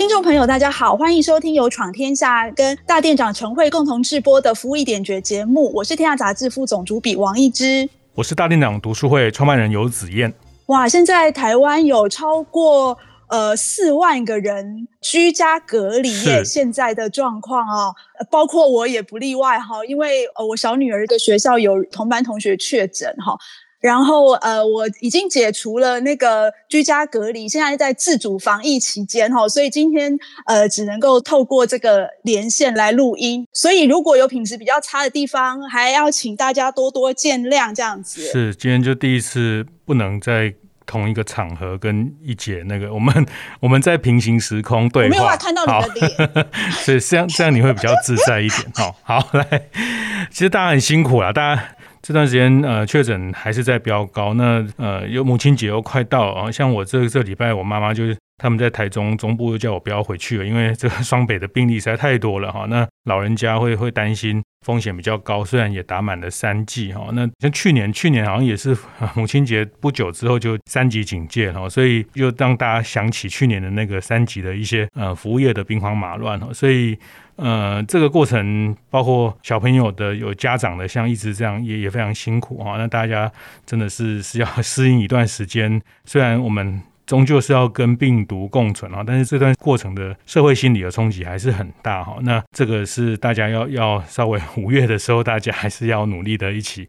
听众朋友，大家好，欢迎收听由闯天下跟大店长陈慧共同制播的《服务一点绝》节目。我是天下杂志副总主笔王一之，我是大店长读书会创办人游子燕。哇，现在台湾有超过呃四万个人居家隔离，现在的状况啊，包括我也不例外哈，因为呃我小女儿的学校有同班同学确诊哈。然后，呃，我已经解除了那个居家隔离，现在在自主防疫期间哈，所以今天呃只能够透过这个连线来录音，所以如果有品质比较差的地方，还要请大家多多见谅，这样子。是，今天就第一次不能在同一个场合跟一姐那个，我们我们在平行时空对话，没有办法看到你的脸，所以这样这样你会比较自在一点。好，好来，其实大家很辛苦了，大家。这段时间，呃，确诊还是在飙高。那，呃，有母亲节又快到啊，像我这这礼拜，我妈妈就他们在台中中部，又叫我不要回去了，因为这个双北的病例实在太多了哈。那老人家会会担心风险比较高，虽然也打满了三剂哈。那像去年，去年好像也是母亲节不久之后就三级警戒哈，所以又让大家想起去年的那个三级的一些呃服务业的兵荒马乱哈，所以。呃，这个过程包括小朋友的、有家长的，像一直这样也也非常辛苦哈。那大家真的是是要适应一段时间，虽然我们终究是要跟病毒共存啊，但是这段过程的社会心理的冲击还是很大哈。那这个是大家要要稍微五月的时候，大家还是要努力的一起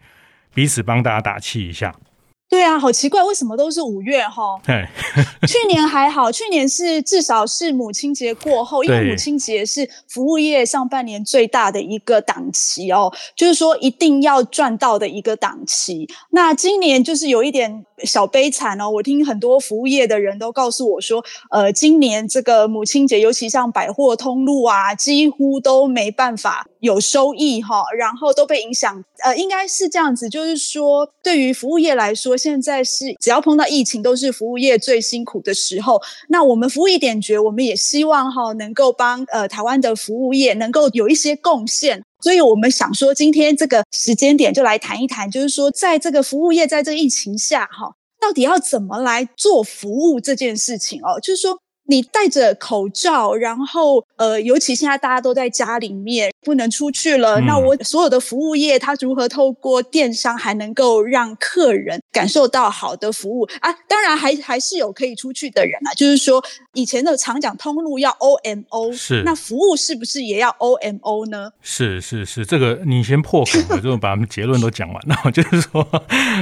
彼此帮大家打气一下。对啊，好奇怪，为什么都是五月哈？对，去年还好，去年是至少是母亲节过后，因为母亲节是服务业上半年最大的一个档期哦，就是说一定要赚到的一个档期。那今年就是有一点小悲惨哦，我听很多服务业的人都告诉我说，呃，今年这个母亲节，尤其像百货通路啊，几乎都没办法有收益哈，然后都被影响。呃，应该是这样子，就是说对于服务业来说。现在是只要碰到疫情，都是服务业最辛苦的时候。那我们服务一点绝，我们也希望哈能够帮呃台湾的服务业能够有一些贡献。所以我们想说，今天这个时间点就来谈一谈，就是说在这个服务业在这个疫情下哈，到底要怎么来做服务这件事情哦，就是说。你戴着口罩，然后呃，尤其现在大家都在家里面，不能出去了。嗯、那我所有的服务业，它如何透过电商还能够让客人感受到好的服务啊？当然还还是有可以出去的人啊。就是说，以前的常讲通路要 O M O，是那服务是不是也要 O M O 呢？是是是，这个你先破口，我就把结论都讲完了。就是说，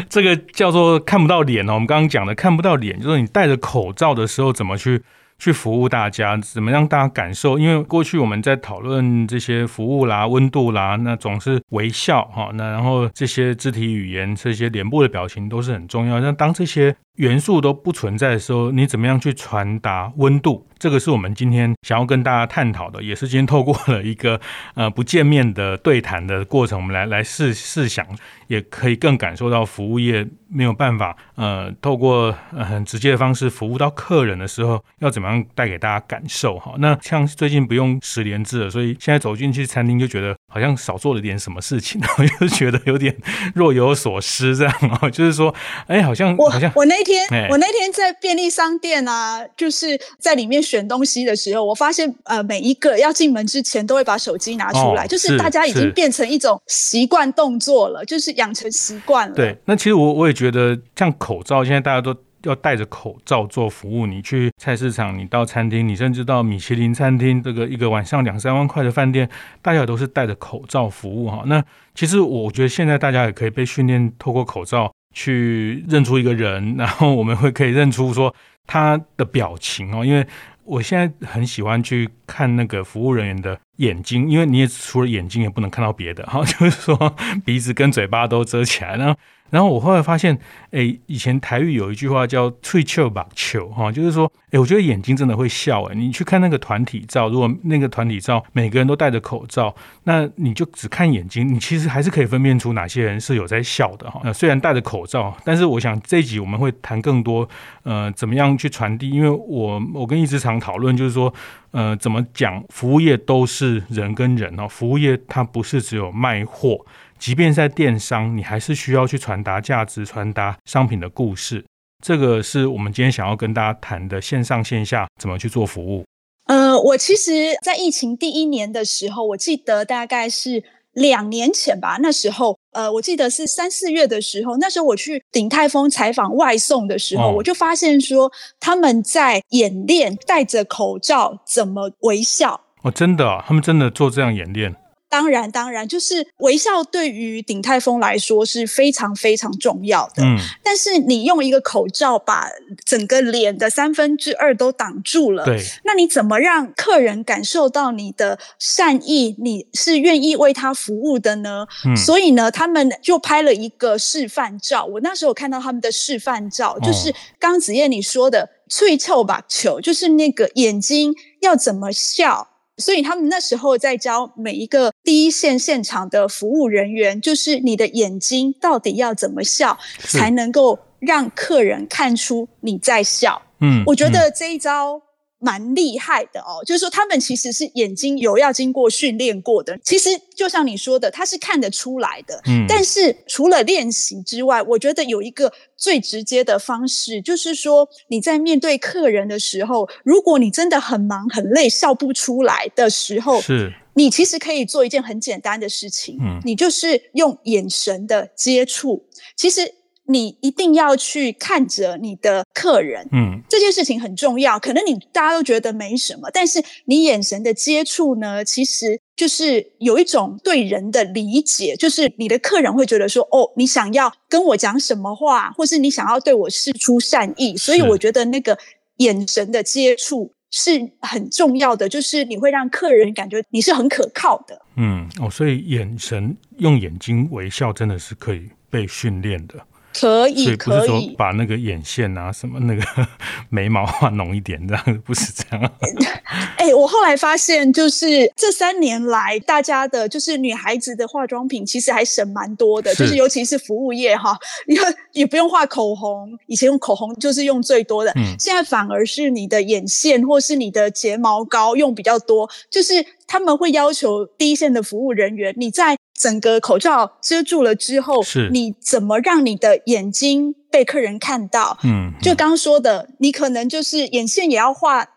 这个叫做看不到脸哦。我们刚刚讲的看不到脸，就是你戴着口罩的时候怎么去。去服务大家，怎么让大家感受？因为过去我们在讨论这些服务啦、温度啦，那总是微笑哈，那然后这些肢体语言、这些脸部的表情都是很重要。那当这些元素都不存在的时候，你怎么样去传达温度？这个是我们今天想要跟大家探讨的，也是今天透过了一个 呃不见面的对谈的过程，我们来来试试想，也可以更感受到服务业没有办法呃透过呃很直接的方式服务到客人的时候，要怎么样带给大家感受哈？那像最近不用十连制了，所以现在走进去餐厅就觉得好像少做了点什么事情，然后就觉得有点若有所思这样哦，就是说，哎，好像好像我那天我那天在便利商店啊，就是在里面。选东西的时候，我发现呃，每一个要进门之前都会把手机拿出来，哦、就是大家已经变成一种习惯动作了，就是养成习惯了。对，那其实我我也觉得，像口罩，现在大家都要戴着口罩做服务。你去菜市场，你到餐厅，你甚至到米其林餐厅，这个一个晚上两三万块的饭店，大家都是戴着口罩服务哈。那其实我觉得现在大家也可以被训练，透过口罩去认出一个人，然后我们会可以认出说他的表情哦，因为。我现在很喜欢去看那个服务人员的眼睛，因为你也除了眼睛也不能看到别的 哈，就是说鼻子跟嘴巴都遮起来，然后。然后我后来发现，哎，以前台语有一句话叫“喙笑目笑”哈，就是说，哎，我觉得眼睛真的会笑。哎，你去看那个团体照，如果那个团体照每个人都戴着口罩，那你就只看眼睛，你其实还是可以分辨出哪些人是有在笑的哈。那虽然戴着口罩，但是我想这一集我们会谈更多，呃，怎么样去传递？因为我我跟一直常讨论，就是说，呃，怎么讲服务业都是人跟人哦，服务业它不是只有卖货。即便在电商，你还是需要去传达价值、传达商品的故事。这个是我们今天想要跟大家谈的线上线下怎么去做服务。呃，我其实，在疫情第一年的时候，我记得大概是两年前吧。那时候，呃，我记得是三四月的时候，那时候我去鼎泰丰采访外送的时候，哦、我就发现说他们在演练戴着口罩怎么微笑。哦，真的、啊，他们真的做这样演练。当然，当然，就是微笑对于鼎泰丰来说是非常非常重要的。嗯，但是你用一个口罩把整个脸的三分之二都挡住了，对，那你怎么让客人感受到你的善意？你是愿意为他服务的呢？嗯，所以呢，他们就拍了一个示范照。我那时候看到他们的示范照，就是刚刚子燕你说的“翠臭吧球”，就是那个眼睛要怎么笑。所以他们那时候在教每一个第一线现场的服务人员，就是你的眼睛到底要怎么笑，才能够让客人看出你在笑。嗯，我觉得这一招。蛮厉害的哦，就是说他们其实是眼睛有要经过训练过的。其实就像你说的，他是看得出来的。嗯，但是除了练习之外，我觉得有一个最直接的方式，就是说你在面对客人的时候，如果你真的很忙很累，笑不出来的时候，是你其实可以做一件很简单的事情，嗯，你就是用眼神的接触，其实。你一定要去看着你的客人，嗯，这件事情很重要。可能你大家都觉得没什么，但是你眼神的接触呢，其实就是有一种对人的理解，就是你的客人会觉得说，哦，你想要跟我讲什么话，或是你想要对我示出善意。所以我觉得那个眼神的接触是很重要的，就是你会让客人感觉你是很可靠的。嗯，哦，所以眼神用眼睛微笑真的是可以被训练的。可以，可以，把那个眼线啊，什么那个 眉毛画浓一点，这样不是这样。哎、欸，我后来发现，就是这三年来，大家的就是女孩子的化妆品其实还省蛮多的，是就是尤其是服务业哈，也也不用画口红，以前用口红就是用最多的，嗯、现在反而是你的眼线或是你的睫毛膏用比较多，就是他们会要求第一线的服务人员你在。整个口罩遮住了之后，是你怎么让你的眼睛被客人看到？嗯，就刚刚说的，你可能就是眼线也要画。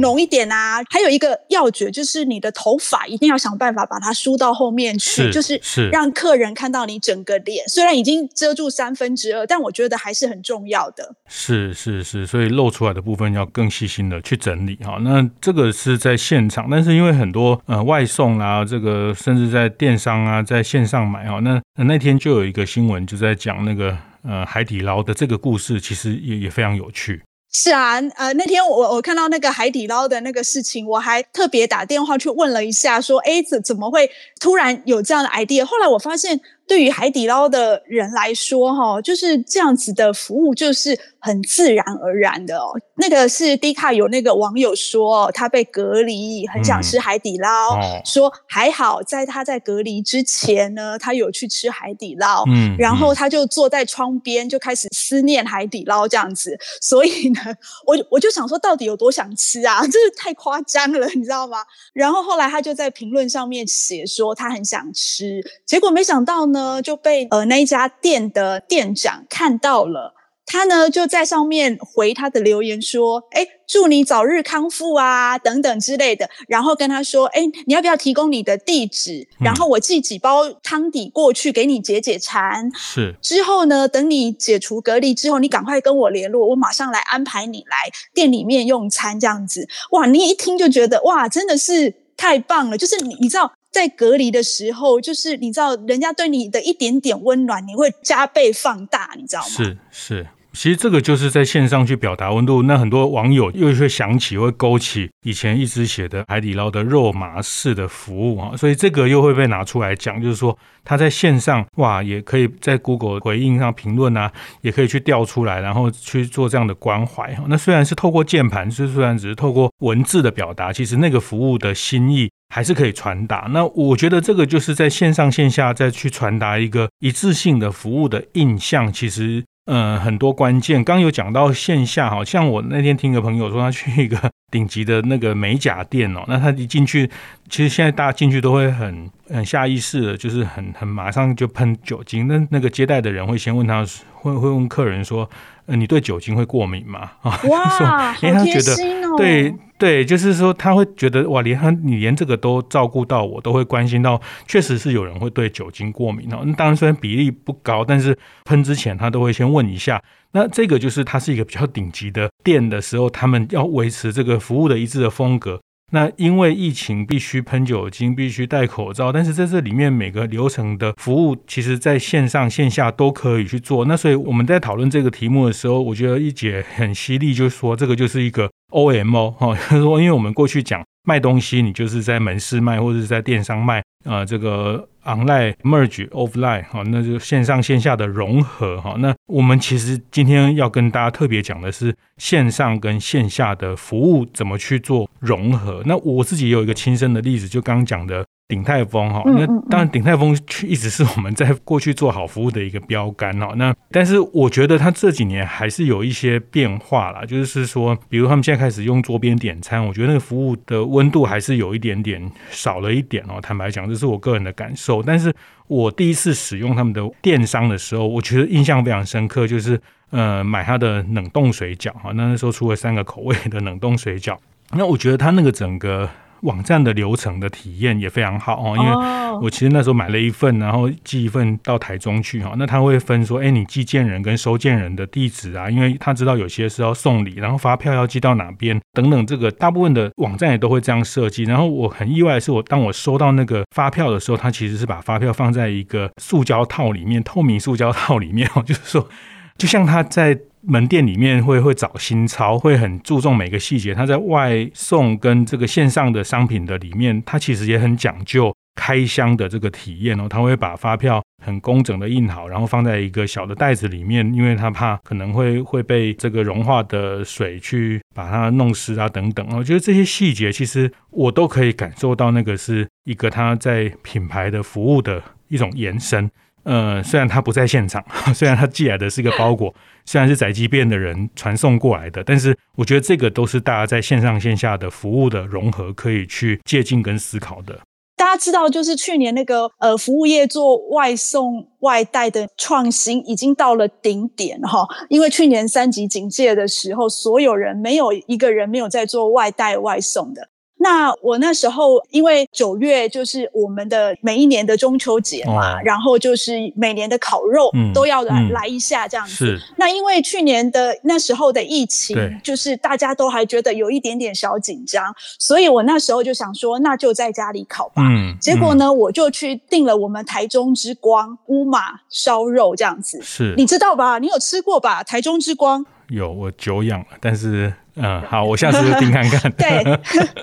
浓一点啊，哦、还有一个要诀就是你的头发一定要想办法把它梳到后面去，是就是是让客人看到你整个脸，虽然已经遮住三分之二，但我觉得还是很重要的。是是是，所以露出来的部分要更细心的去整理哈。那这个是在现场，但是因为很多呃外送啊，这个甚至在电商啊，在线上买哈，那那天就有一个新闻就在讲那个呃海底捞的这个故事，其实也也非常有趣。是啊，呃，那天我我看到那个海底捞的那个事情，我还特别打电话去问了一下，说，哎，怎怎么会突然有这样的 idea？后来我发现。对于海底捞的人来说，哈，就是这样子的服务，就是很自然而然的哦。那个是 D 卡有那个网友说，他被隔离，很想吃海底捞，嗯、说还好在他在隔离之前呢，他有去吃海底捞，嗯，然后他就坐在窗边就开始思念海底捞这样子。所以呢，我我就想说，到底有多想吃啊？这是太夸张了，你知道吗？然后后来他就在评论上面写说他很想吃，结果没想到。呢就被呃那一家店的店长看到了，他呢就在上面回他的留言说：“哎，祝你早日康复啊，等等之类的。”然后跟他说：“哎，你要不要提供你的地址？然后我寄几包汤底过去给你解解馋。是之后呢，等你解除隔离之后，你赶快跟我联络，我马上来安排你来店里面用餐。这样子，哇，你一听就觉得哇，真的是太棒了。就是你，你知道。”在隔离的时候，就是你知道，人家对你的一点点温暖，你会加倍放大，你知道吗？是是，其实这个就是在线上去表达温度。那很多网友又会想起，会勾起以前一直写的海底捞的肉麻式的服务啊，所以这个又会被拿出来讲，就是说他在线上哇，也可以在 Google 回应上评论啊，也可以去调出来，然后去做这样的关怀。那虽然是透过键盘，是虽然只是透过文字的表达，其实那个服务的心意还是可以传达。那我觉得这个就是在线上线下再去传达一个一致性的服务的印象，其实。嗯，很多关键，刚有讲到线下，好像我那天听个朋友说，他去一个顶级的那个美甲店哦，那他一进去，其实现在大家进去都会很很下意识的，就是很很马上就喷酒精。那那个接待的人会先问他，会会问客人说。呃，你对酒精会过敏吗？啊，哇，因为他觉得，哦、对对，就是说他会觉得哇，连他你连这个都照顾到我，都会关心到，确实是有人会对酒精过敏哦。那当然虽然比例不高，但是喷之前他都会先问一下。那这个就是它是一个比较顶级的店的时候，他们要维持这个服务的一致的风格。那因为疫情必须喷酒精，必须戴口罩，但是在这里面每个流程的服务，其实在线上线下都可以去做。那所以我们在讨论这个题目的时候，我觉得一姐很犀利，就是说这个就是一个 OMO 哈，就是说因为我们过去讲卖东西，你就是在门市卖或者是在电商卖。啊，这个 online merge offline 哈，那就线上线下的融合哈。那我们其实今天要跟大家特别讲的是线上跟线下的服务怎么去做融合。那我自己有一个亲身的例子，就刚刚讲的。鼎泰丰哈，那当然鼎泰丰一直是我们在过去做好服务的一个标杆哦。那但是我觉得它这几年还是有一些变化啦，就是说，比如他们现在开始用桌边点餐，我觉得那个服务的温度还是有一点点少了一点哦。坦白讲，这是我个人的感受。但是我第一次使用他们的电商的时候，我觉得印象非常深刻，就是呃买他的冷冻水饺哈，那那时候出了三个口味的冷冻水饺，那我觉得它那个整个。网站的流程的体验也非常好哦，因为我其实那时候买了一份，然后寄一份到台中去哈，那他会分说，哎，你寄件人跟收件人的地址啊，因为他知道有些是要送礼，然后发票要寄到哪边等等，这个大部分的网站也都会这样设计。然后我很意外的是，我当我收到那个发票的时候，他其实是把发票放在一个塑胶套里面，透明塑胶套里面哦，就是说，就像他在。门店里面会会找新钞，会很注重每个细节。他在外送跟这个线上的商品的里面，他其实也很讲究开箱的这个体验哦。他会把发票很工整的印好，然后放在一个小的袋子里面，因为他怕可能会会被这个融化的水去把它弄湿啊等等。我觉得这些细节其实我都可以感受到，那个是一个他在品牌的服务的一种延伸。呃，虽然他不在现场，虽然他寄来的是一个包裹，虽然是宅急便的人传送过来的，但是我觉得这个都是大家在线上线下的服务的融合，可以去借鉴跟思考的。大家知道，就是去年那个呃，服务业做外送外带的创新已经到了顶点哈，因为去年三级警戒的时候，所有人没有一个人没有在做外带外送的。那我那时候，因为九月就是我们的每一年的中秋节嘛，哦、然后就是每年的烤肉都要来、嗯、来一下这样子。那因为去年的那时候的疫情，就是大家都还觉得有一点点小紧张，所以我那时候就想说，那就在家里烤吧。嗯。结果呢，我就去订了我们台中之光乌马烧肉这样子。是。你知道吧？你有吃过吧？台中之光。有，我久仰了，但是。嗯，好，我下次就听看看。对，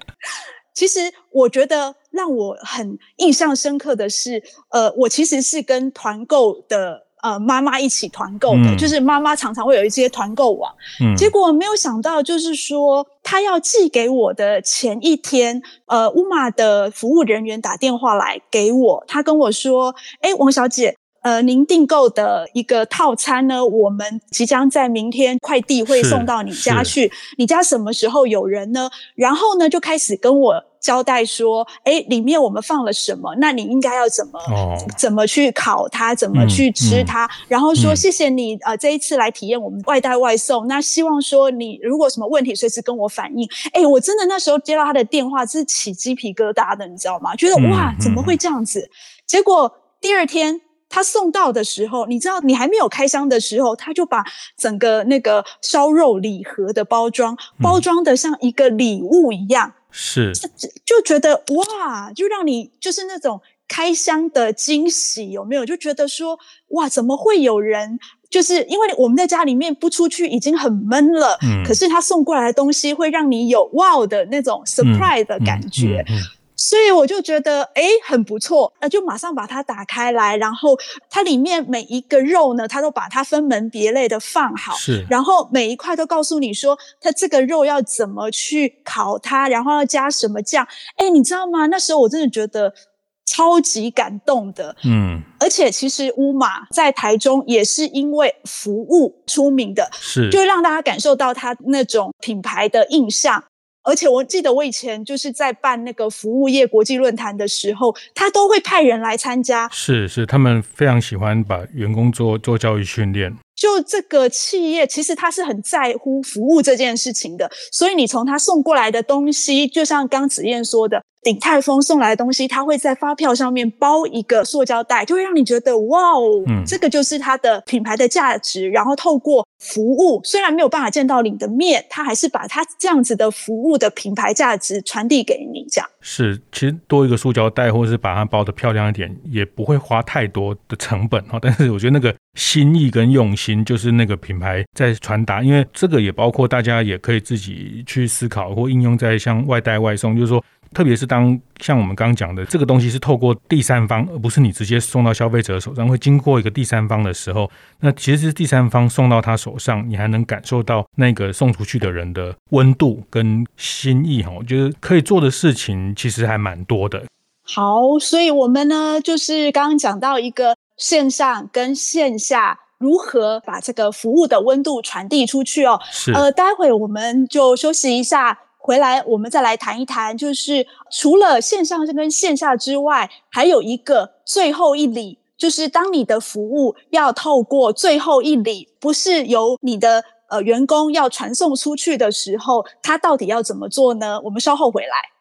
其实我觉得让我很印象深刻的是，呃，我其实是跟团购的呃妈妈一起团购的，嗯、就是妈妈常常会有一些团购网，嗯，结果没有想到，就是说她要寄给我的前一天，呃，乌马的服务人员打电话来给我，他跟我说：“哎，王小姐。”呃，您订购的一个套餐呢，我们即将在明天快递会送到你家去。你家什么时候有人呢？然后呢，就开始跟我交代说，哎，里面我们放了什么？那你应该要怎么、哦、怎么去烤它，怎么去吃它？嗯嗯、然后说谢谢你，呃，这一次来体验我们外带外送。那希望说你如果什么问题，随时跟我反映。哎，我真的那时候接到他的电话是起鸡皮疙瘩的，你知道吗？觉得哇，怎么会这样子？嗯、结果第二天。他送到的时候，你知道，你还没有开箱的时候，他就把整个那个烧肉礼盒的包装包装的像一个礼物一样，是就就觉得哇，就让你就是那种开箱的惊喜，有没有？就觉得说，哇，怎么会有人？就是因为我们在家里面不出去已经很闷了，嗯，可是他送过来的东西会让你有哇的那种 surprise 的感觉。嗯嗯嗯嗯所以我就觉得，哎，很不错，那就马上把它打开来，然后它里面每一个肉呢，它都把它分门别类的放好，是，然后每一块都告诉你说，它这个肉要怎么去烤它，然后要加什么酱，哎，你知道吗？那时候我真的觉得超级感动的，嗯，而且其实乌马在台中也是因为服务出名的，是，就让大家感受到它那种品牌的印象。而且我记得我以前就是在办那个服务业国际论坛的时候，他都会派人来参加。是是，他们非常喜欢把员工做做教育训练。就这个企业，其实他是很在乎服务这件事情的。所以你从他送过来的东西，就像刚子燕说的。鼎泰丰送来的东西，他会在发票上面包一个塑胶袋，就会让你觉得哇哦，嗯，这个就是它的品牌的价值。然后透过服务，虽然没有办法见到你的面，他还是把他这样子的服务的品牌价值传递给你。这样是，其实多一个塑胶袋，或是把它包的漂亮一点，也不会花太多的成本哈。但是我觉得那个心意跟用心，就是那个品牌在传达。因为这个也包括大家也可以自己去思考或应用在像外带外送，就是说。特别是当像我们刚刚讲的这个东西是透过第三方，而不是你直接送到消费者手上，会经过一个第三方的时候，那其实是第三方送到他手上，你还能感受到那个送出去的人的温度跟心意哈。我觉得可以做的事情其实还蛮多的。好，所以我们呢就是刚刚讲到一个线上跟线下如何把这个服务的温度传递出去哦。是。呃，待会我们就休息一下。回来，我们再来谈一谈，就是除了线上跟线下之外，还有一个最后一里，就是当你的服务要透过最后一里，不是由你的呃员工要传送出去的时候，他到底要怎么做呢？我们稍后回来。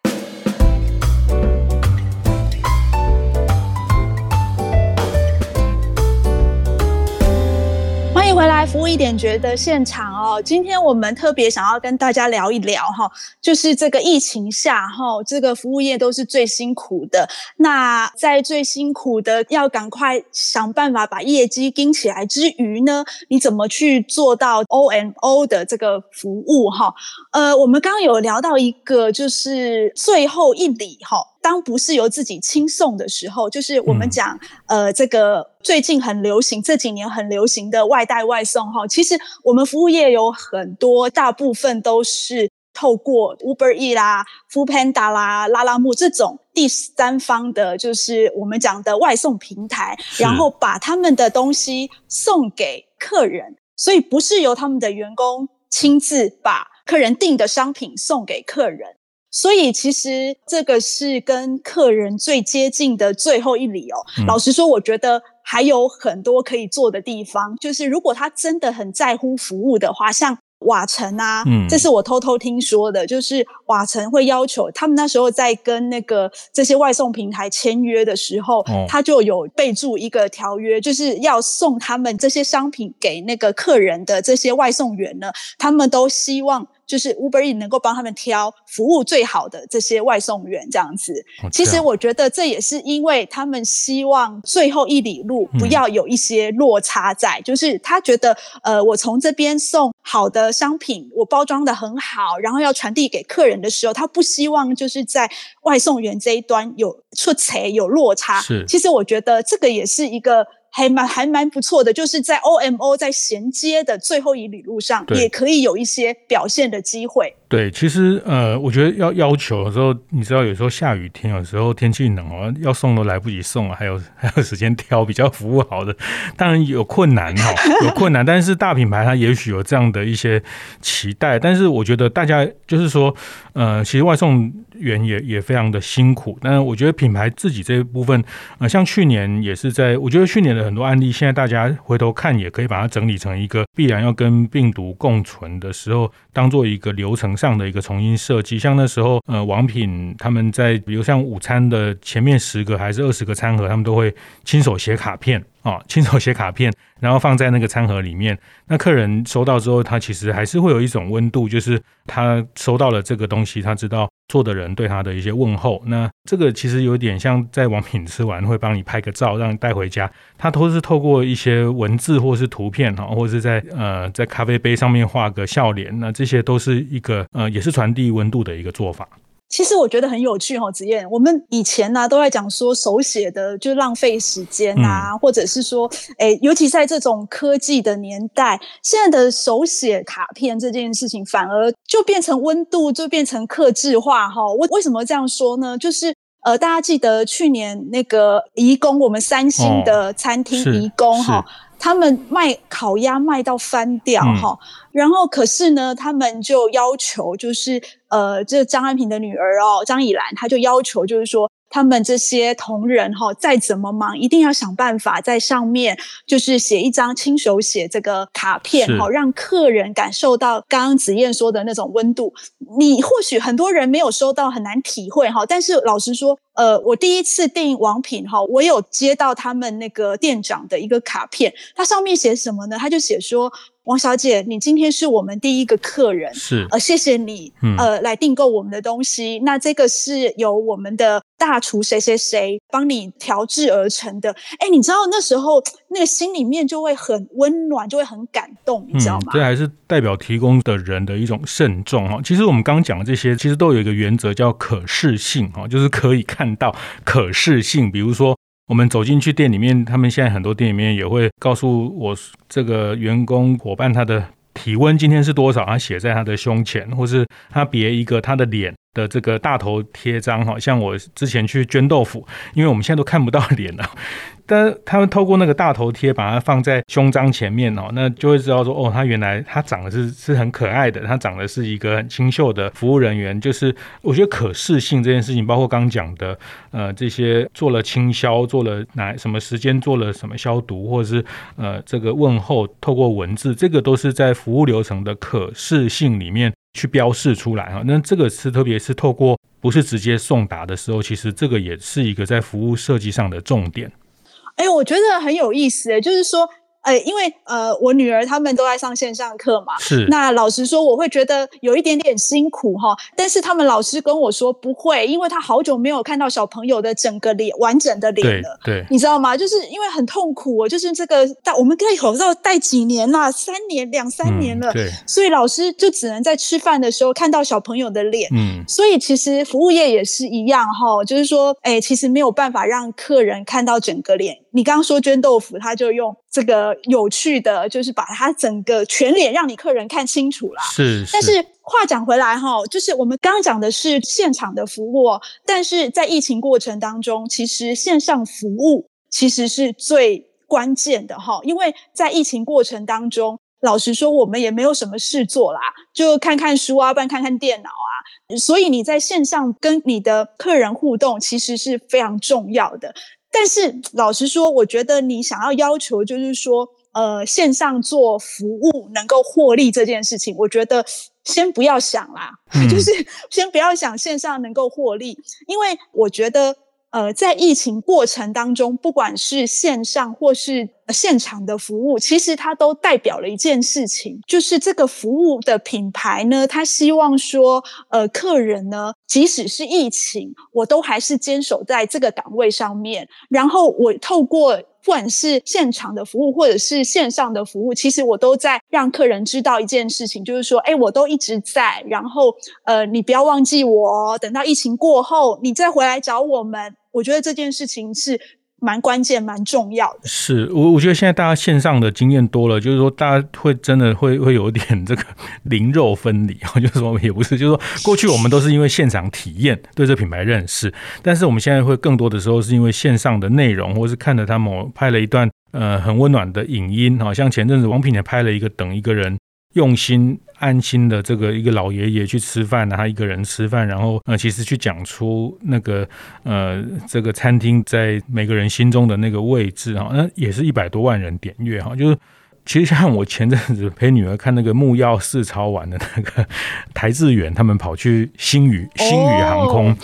回来服务一点觉得现场哦，今天我们特别想要跟大家聊一聊哈，就是这个疫情下哈，这个服务业都是最辛苦的。那在最辛苦的要赶快想办法把业绩盯起来之余呢，你怎么去做到 OMO 的这个服务哈？呃，我们刚刚有聊到一个，就是最后一里哈。当不是由自己亲送的时候，就是我们讲，嗯、呃，这个最近很流行，这几年很流行的外带外送哈。其实我们服务业有很多，大部分都是透过 Uber E 啦、Foodpanda 啦、拉拉木这种第三方的，就是我们讲的外送平台，然后把他们的东西送给客人，所以不是由他们的员工亲自把客人订的商品送给客人。所以其实这个是跟客人最接近的最后一里哦。嗯。老实说，我觉得还有很多可以做的地方。就是如果他真的很在乎服务的话，像瓦城啊，嗯，这是我偷偷听说的，就是瓦城会要求他们那时候在跟那个这些外送平台签约的时候，哦，他就有备注一个条约，就是要送他们这些商品给那个客人的这些外送员呢，他们都希望。就是 Uber Eats 能够帮他们挑服务最好的这些外送员这样子。其实我觉得这也是因为他们希望最后一里路不要有一些落差在，就是他觉得呃，我从这边送好的商品，我包装的很好，然后要传递给客人的时候，他不希望就是在外送员这一端有出差有落差。是，其实我觉得这个也是一个。还蛮还蛮不错的，就是在 OMO 在衔接的最后一里路上，也可以有一些表现的机会。对，其实呃，我觉得要要求的时候，你知道，有时候下雨天，有时候天气冷哦，要送都来不及送了，还有 还有时间挑比较服务好的，当然有困难哈，有困难。但是大品牌它也许有这样的一些期待，但是我觉得大家就是说，呃，其实外送员也也非常的辛苦。但是我觉得品牌自己这一部分，呃，像去年也是在，我觉得去年的很多案例，现在大家回头看也可以把它整理成一个必然要跟病毒共存的时候，当做一个流程上的一个重新设计，像那时候，呃，王品他们在，比如像午餐的前面十个还是二十个餐盒，他们都会亲手写卡片。哦，亲手写卡片，然后放在那个餐盒里面。那客人收到之后，他其实还是会有一种温度，就是他收到了这个东西，他知道做的人对他的一些问候。那这个其实有点像在王品吃完会帮你拍个照，让你带回家。他都是透过一些文字或是图片哈，或是在呃在咖啡杯上面画个笑脸。那这些都是一个呃也是传递温度的一个做法。其实我觉得很有趣哈，子燕，我们以前呢、啊、都在讲说手写的就浪费时间啊，嗯、或者是说，诶，尤其在这种科技的年代，现在的手写卡片这件事情反而就变成温度，就变成客制化哈。为为什么这样说呢？就是呃，大家记得去年那个移工，我们三星的餐厅移工哈。他们卖烤鸭卖到翻掉哈，嗯、然后可是呢，他们就要求就是呃，这张安平的女儿哦，张以兰，她就要求就是说。他们这些同仁哈，再怎么忙，一定要想办法在上面就是写一张亲手写这个卡片哈，让客人感受到刚刚紫燕说的那种温度。你或许很多人没有收到，很难体会哈。但是老实说，呃，我第一次订王品哈，我有接到他们那个店长的一个卡片，它上面写什么呢？他就写说。王小姐，你今天是我们第一个客人，是呃，谢谢你，嗯、呃，来订购我们的东西。那这个是由我们的大厨谁谁谁帮你调制而成的。哎，你知道那时候那个心里面就会很温暖，就会很感动，你知道吗？这还是代表提供的人的一种慎重哈。其实我们刚刚讲的这些，其实都有一个原则叫可视性哈，就是可以看到可视性，比如说。我们走进去店里面，他们现在很多店里面也会告诉我这个员工伙伴他的体温今天是多少，他写在他的胸前，或是他别一个他的脸的这个大头贴章，哈，像我之前去捐豆腐，因为我们现在都看不到 脸了。但他们透过那个大头贴，把它放在胸章前面哦，那就会知道说，哦，他原来他长得是是很可爱的，他长得是一个很清秀的服务人员。就是我觉得可视性这件事情，包括刚讲的，呃，这些做了清消，做了哪什么时间做了什么消毒，或者是呃这个问候，透过文字，这个都是在服务流程的可视性里面去标示出来啊。那这个是特别是透过不是直接送达的时候，其实这个也是一个在服务设计上的重点。哎，我觉得很有意思诶，就是说。呃，因为呃，我女儿他们都在上线上课嘛，是。那老实说，我会觉得有一点点辛苦哈。但是他们老师跟我说不会，因为他好久没有看到小朋友的整个脸完整的脸了，对，对你知道吗？就是因为很痛苦，就是这个戴我们戴口罩戴几年了，三年两三年了，嗯，对。所以老师就只能在吃饭的时候看到小朋友的脸，嗯。所以其实服务业也是一样哈，就是说，哎，其实没有办法让客人看到整个脸。你刚刚说捐豆腐，他就用这个有趣的，就是把它整个全脸让你客人看清楚了。是，是。但是话讲回来哈，就是我们刚刚讲的是现场的服务，但是在疫情过程当中，其实线上服务其实是最关键的哈，因为在疫情过程当中，老实说，我们也没有什么事做啦，就看看书啊，不然看看电脑啊，所以你在线上跟你的客人互动，其实是非常重要的。但是老实说，我觉得你想要要求就是说，呃，线上做服务能够获利这件事情，我觉得先不要想啦，嗯、就是先不要想线上能够获利，因为我觉得，呃，在疫情过程当中，不管是线上或是现场的服务，其实它都代表了一件事情，就是这个服务的品牌呢，它希望说，呃，客人呢，即使是疫情，我都还是坚守在这个岗位上面，然后我透过不管是现场的服务或者是线上的服务，其实我都在让客人知道一件事情，就是说，哎，我都一直在，然后，呃，你不要忘记我，等到疫情过后，你再回来找我们。我觉得这件事情是蛮关键、蛮重要的。是我，我觉得现在大家线上的经验多了，就是说大家会真的会会有点这个 灵肉分离，就是说也不是，就是说过去我们都是因为现场体验对这品牌认识，但是我们现在会更多的时候是因为线上的内容，或是看着他们拍了一段呃很温暖的影音，好像前阵子王品也拍了一个等一个人。用心安心的这个一个老爷爷去吃饭，他一个人吃饭，然后呃，其实去讲出那个呃，这个餐厅在每个人心中的那个位置哈，那也是一百多万人点阅哈，就是其实像我前阵子陪女儿看那个木曜四超玩的那个 台志远，他们跑去星宇星宇航空，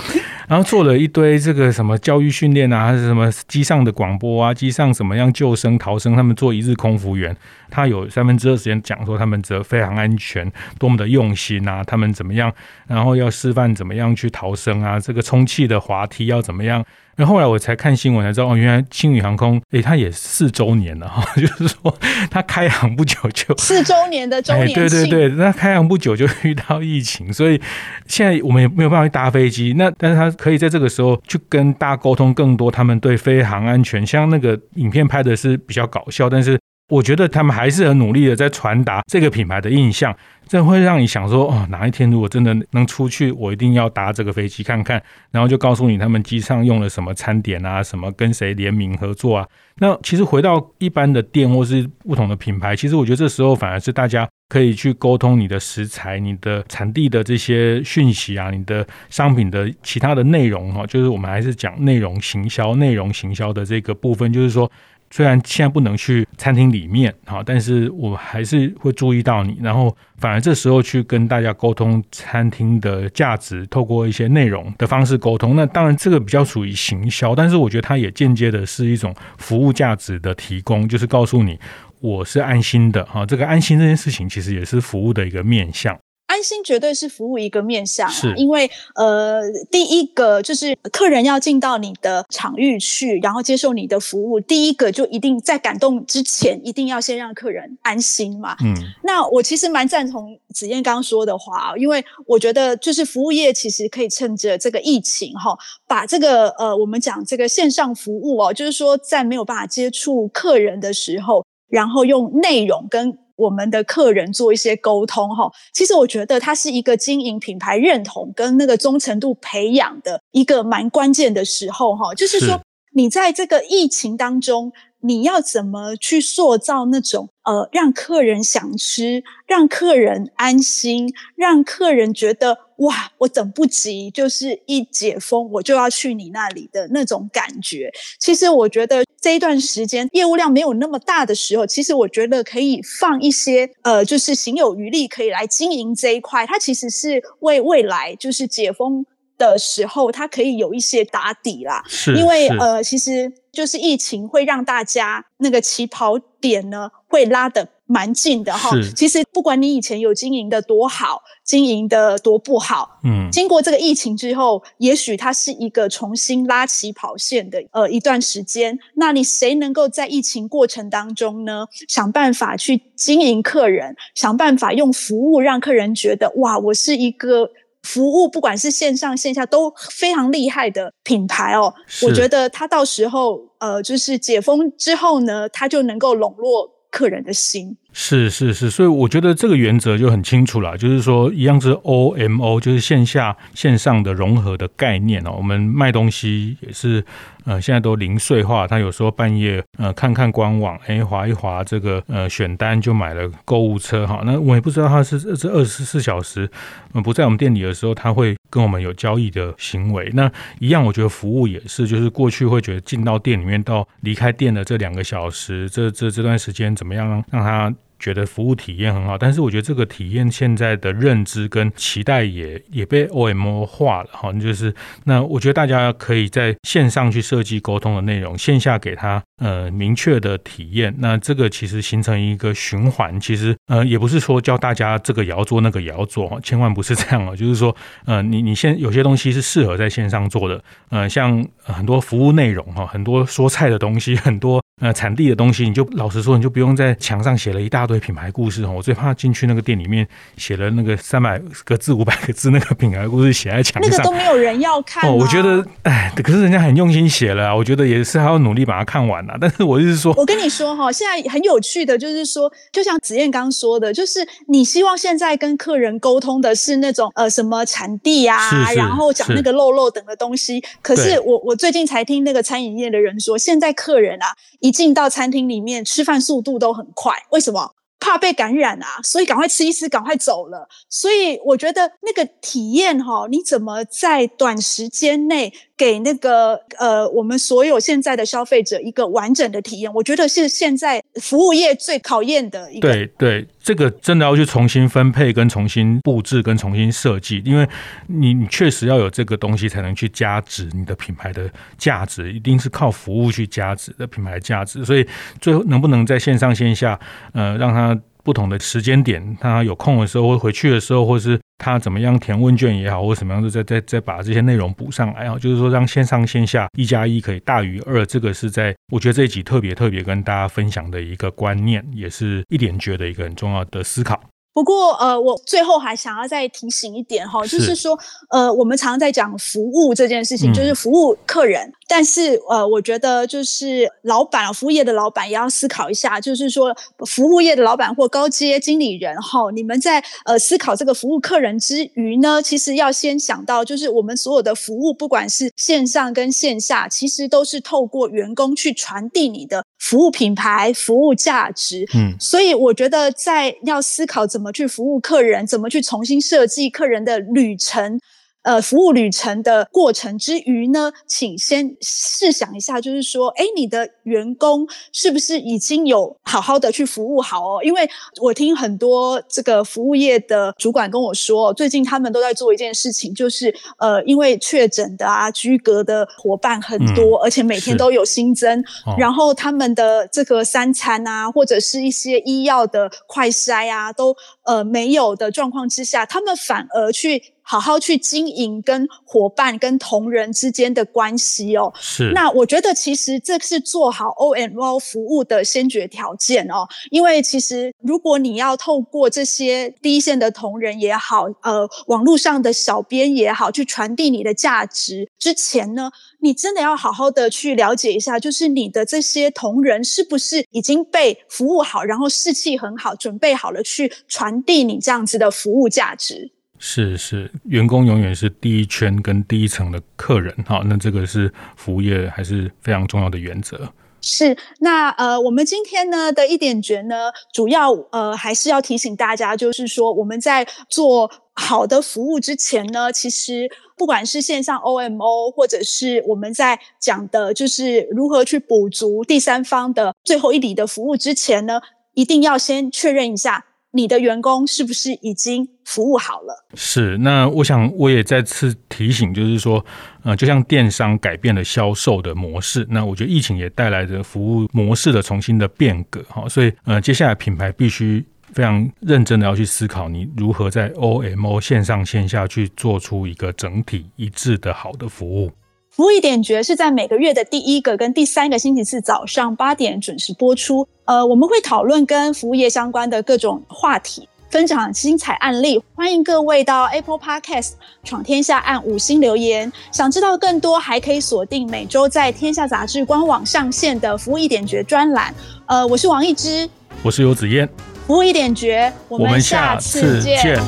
然后做了一堆这个什么教育训练啊，还是什么机上的广播啊，机上怎么样救生逃生，他们做一日空服员，他有三分之二时间讲说他们这非常安全，多么的用心啊，他们怎么样，然后要示范怎么样去逃生啊，这个充气的滑梯要怎么样。那后来我才看新闻才知道，哦，原来星宇航空，哎，它也四周年了哈，就是说它开航不久就 四周年的周年庆，对对对，那开航不久就遇到疫情，所以现在我们也没有办法去搭飞机。那但是它可以在这个时候去跟大家沟通更多，他们对飞航安全，像那个影片拍的是比较搞笑，但是。我觉得他们还是很努力的在传达这个品牌的印象，这会让你想说，哦，哪一天如果真的能出去，我一定要搭这个飞机看看，然后就告诉你他们机上用了什么餐点啊，什么跟谁联名合作啊。那其实回到一般的店或是不同的品牌，其实我觉得这时候反而是大家可以去沟通你的食材、你的产地的这些讯息啊，你的商品的其他的内容哈，就是我们还是讲内容行销、内容行销的这个部分，就是说。虽然现在不能去餐厅里面，哈，但是我还是会注意到你，然后反而这时候去跟大家沟通餐厅的价值，透过一些内容的方式沟通。那当然这个比较属于行销，但是我觉得它也间接的是一种服务价值的提供，就是告诉你我是安心的，哈，这个安心这件事情其实也是服务的一个面向。安心绝对是服务一个面向，是因为呃，第一个就是客人要进到你的场域去，然后接受你的服务，第一个就一定在感动之前，一定要先让客人安心嘛。嗯，那我其实蛮赞同子燕刚刚说的话，因为我觉得就是服务业其实可以趁着这个疫情哈，把这个呃，我们讲这个线上服务哦，就是说在没有办法接触客人的时候，然后用内容跟。我们的客人做一些沟通哈，其实我觉得它是一个经营品牌认同跟那个忠诚度培养的一个蛮关键的时候哈，就是说你在这个疫情当中。你要怎么去塑造那种呃，让客人想吃，让客人安心，让客人觉得哇，我等不及，就是一解封我就要去你那里的那种感觉。其实我觉得这一段时间业务量没有那么大的时候，其实我觉得可以放一些呃，就是行有余力可以来经营这一块。它其实是为未来就是解封的时候，它可以有一些打底啦。是，因为呃，其实。就是疫情会让大家那个起跑点呢，会拉得蛮近的哈。其实不管你以前有经营的多好，经营的多不好，嗯，经过这个疫情之后，也许它是一个重新拉起跑线的呃一段时间。那你谁能够在疫情过程当中呢，想办法去经营客人，想办法用服务让客人觉得哇，我是一个。服务不管是线上线下都非常厉害的品牌哦，我觉得他到时候呃，就是解封之后呢，他就能够笼络客人的心。是是是，所以我觉得这个原则就很清楚了，就是说一样是 O M O，就是线下线上的融合的概念哦。我们卖东西也是，呃，现在都零碎化，他有时候半夜呃看看官网，哎，划一划这个呃选单就买了购物车哈。那我也不知道他是这二十四小时呃不在我们店里的时候，他会跟我们有交易的行为。那一样，我觉得服务也是，就是过去会觉得进到店里面到离开店的这两个小时，这这这段时间怎么样让他。觉得服务体验很好，但是我觉得这个体验现在的认知跟期待也也被 OMO 化了哈，就是那我觉得大家可以在线上去设计沟通的内容，线下给他呃明确的体验，那这个其实形成一个循环，其实呃也不是说教大家这个也要做那个也要做，千万不是这样哦，就是说呃你你现有些东西是适合在线上做的，呃像很多服务内容哈，很多说菜的东西，很多。呃，产地的东西，你就老实说，你就不用在墙上写了一大堆品牌故事哦。我最怕进去那个店里面写了那个三百个字、五百个字那个品牌故事写在墙上，那个都没有人要看哦。我觉得，哎，可是人家很用心写了啊，我觉得也是还要努力把它看完啊。但是我就是说，我跟你说哈，现在很有趣的，就是说，就像子燕刚说的，就是你希望现在跟客人沟通的是那种呃什么产地啊，是是然后讲那个肉肉等的东西。可是我我最近才听那个餐饮业的人说，现在客人啊。一进到餐厅里面吃饭速度都很快，为什么？怕被感染啊，所以赶快吃一吃，赶快走了。所以我觉得那个体验哈，你怎么在短时间内给那个呃我们所有现在的消费者一个完整的体验？我觉得是现在服务业最考验的一个。对对，这个真的要去重新分配、跟重新布置、跟重新设计，因为你你确实要有这个东西才能去加值你的品牌的价值，一定是靠服务去加值的品牌价值。所以最后能不能在线上线下呃让它。不同的时间点，他有空的时候或回去的时候，或是他怎么样填问卷也好，或什么样子再再再把这些内容补上来啊，就是说让线上线下一加一可以大于二，这个是在我觉得这一集特别特别跟大家分享的一个观念，也是一点觉得一个很重要的思考。不过，呃，我最后还想要再提醒一点哈，就是说，呃，我们常常在讲服务这件事情，就是服务客人。但是，呃，我觉得就是老板啊，服务业的老板也要思考一下，就是说，服务业的老板或高阶经理人哈，你们在呃思考这个服务客人之余呢，其实要先想到，就是我们所有的服务，不管是线上跟线下，其实都是透过员工去传递你的服务品牌、服务价值。嗯，所以我觉得在要思考怎么去服务客人，怎么去重新设计客人的旅程。呃，服务旅程的过程之余呢，请先试想一下，就是说，哎，你的员工是不是已经有好好的去服务好哦？因为我听很多这个服务业的主管跟我说，最近他们都在做一件事情，就是呃，因为确诊的啊、居隔的伙伴很多，嗯、而且每天都有新增，哦、然后他们的这个三餐啊，或者是一些医药的快筛啊，都呃没有的状况之下，他们反而去。好好去经营跟伙伴、跟同仁之间的关系哦。是。那我觉得其实这是做好 OMO 服务的先决条件哦。因为其实如果你要透过这些第一线的同仁也好，呃，网络上的小编也好，去传递你的价值之前呢，你真的要好好的去了解一下，就是你的这些同仁是不是已经被服务好，然后士气很好，准备好了去传递你这样子的服务价值。是是，员工永远是第一圈跟第一层的客人，哈，那这个是服务业还是非常重要的原则。是，那呃，我们今天呢的一点诀呢，主要呃还是要提醒大家，就是说我们在做好的服务之前呢，其实不管是线上 OMO，或者是我们在讲的，就是如何去补足第三方的最后一里的服务之前呢，一定要先确认一下。你的员工是不是已经服务好了？是，那我想我也再次提醒，就是说，呃，就像电商改变了销售的模式，那我觉得疫情也带来着服务模式的重新的变革，哈，所以呃，接下来品牌必须非常认真的要去思考，你如何在 OMO 线上线下去做出一个整体一致的好的服务。服务一点绝是在每个月的第一个跟第三个星期四早上八点准时播出。呃，我们会讨论跟服务业相关的各种话题，分享精彩案例。欢迎各位到 Apple Podcast 闯天下按五星留言。想知道更多，还可以锁定每周在天下杂志官网上线的服务一点绝专栏。呃，我是王一之，我是游子燕。服务一点绝，我们下次见。